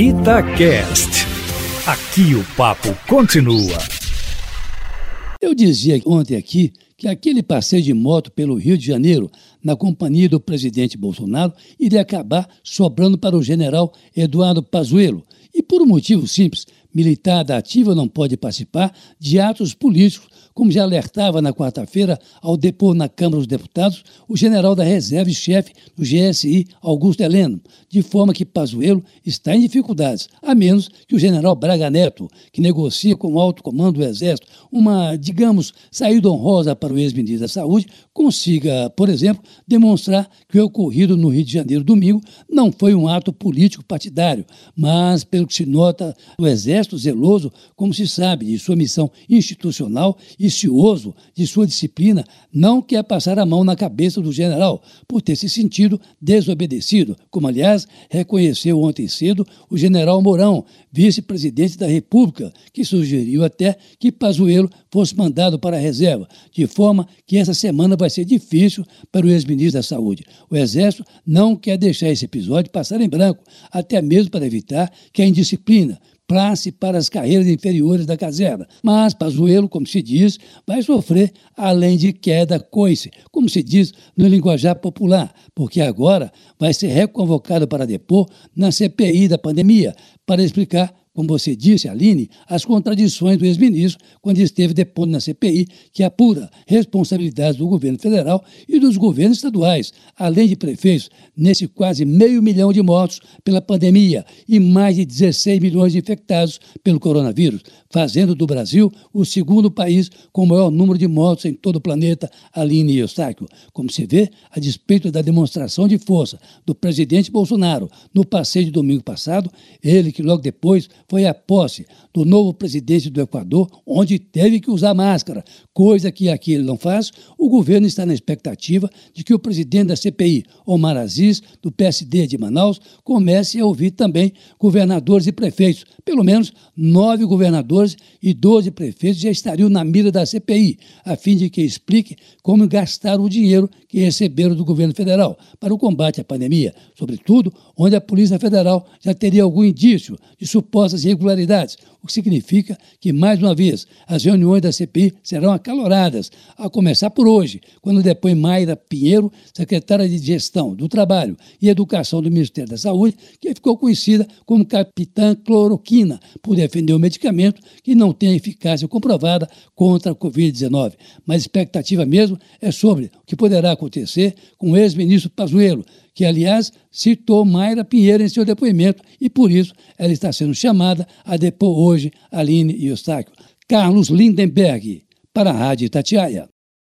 Itacast. Aqui o papo continua. Eu dizia ontem aqui que aquele passeio de moto pelo Rio de Janeiro, na companhia do presidente Bolsonaro, iria acabar sobrando para o general Eduardo Pazuello. E por um motivo simples, militar da ativa não pode participar de atos políticos como já alertava na quarta-feira ao depor na Câmara dos Deputados o general da reserva e chefe do GSI, Augusto Heleno, de forma que Pazuello está em dificuldades, a menos que o general Braga Neto, que negocia com o alto comando do Exército uma, digamos, saída honrosa para o ex-ministro da Saúde, consiga, por exemplo, demonstrar que o ocorrido no Rio de Janeiro domingo não foi um ato político partidário, mas, pelo que se nota, o Exército zeloso, como se sabe, de sua missão institucional e vicioso de sua disciplina, não quer passar a mão na cabeça do general por ter se sentido desobedecido, como, aliás, reconheceu ontem cedo o general Mourão, vice-presidente da República, que sugeriu até que Pazuello fosse mandado para a reserva, de forma que essa semana vai ser difícil para o ex-ministro da Saúde. O Exército não quer deixar esse episódio passar em branco, até mesmo para evitar que a indisciplina, classe para as carreiras inferiores da caserna. Mas Pazuello, como se diz, vai sofrer além de queda coice, como se diz no linguajar popular, porque agora vai ser reconvocado para depor na CPI da pandemia para explicar como você disse, Aline, as contradições do ex-ministro quando esteve depondo na CPI, que apura responsabilidades do governo federal e dos governos estaduais, além de prefeitos, nesse quase meio milhão de mortos pela pandemia e mais de 16 milhões de infectados pelo coronavírus, fazendo do Brasil o segundo país com o maior número de mortos em todo o planeta, Aline e Eustáquio. Como se vê, a despeito da demonstração de força do presidente Bolsonaro no passeio de domingo passado, ele que logo depois foi à posse do novo presidente do Equador, onde teve que usar máscara, coisa que aqui ele não faz, o governo está na expectativa de que o presidente da CPI, Omar Aziz, do PSD de Manaus, comece a ouvir também governadores e prefeitos. Pelo menos nove governadores e doze prefeitos já estariam na mira da CPI, a fim de que explique como gastaram o dinheiro que receberam do governo federal para o combate à pandemia, sobretudo onde a Polícia Federal já teria algum indício de supostas essas irregularidades, o que significa que, mais uma vez, as reuniões da CPI serão acaloradas, a começar por hoje, quando depõe Mayra Pinheiro, secretária de Gestão do Trabalho e Educação do Ministério da Saúde, que ficou conhecida como Capitã Cloroquina, por defender o medicamento que não tem eficácia comprovada contra a Covid-19. Mas a expectativa mesmo é sobre o que poderá acontecer com o ex-ministro Pazuello, que, aliás, citou Mayra Pinheiro em seu depoimento e, por isso, ela está sendo chamada a depor hoje Aline Eustáquio. Carlos Lindenberg, para a Rádio Itatiaia.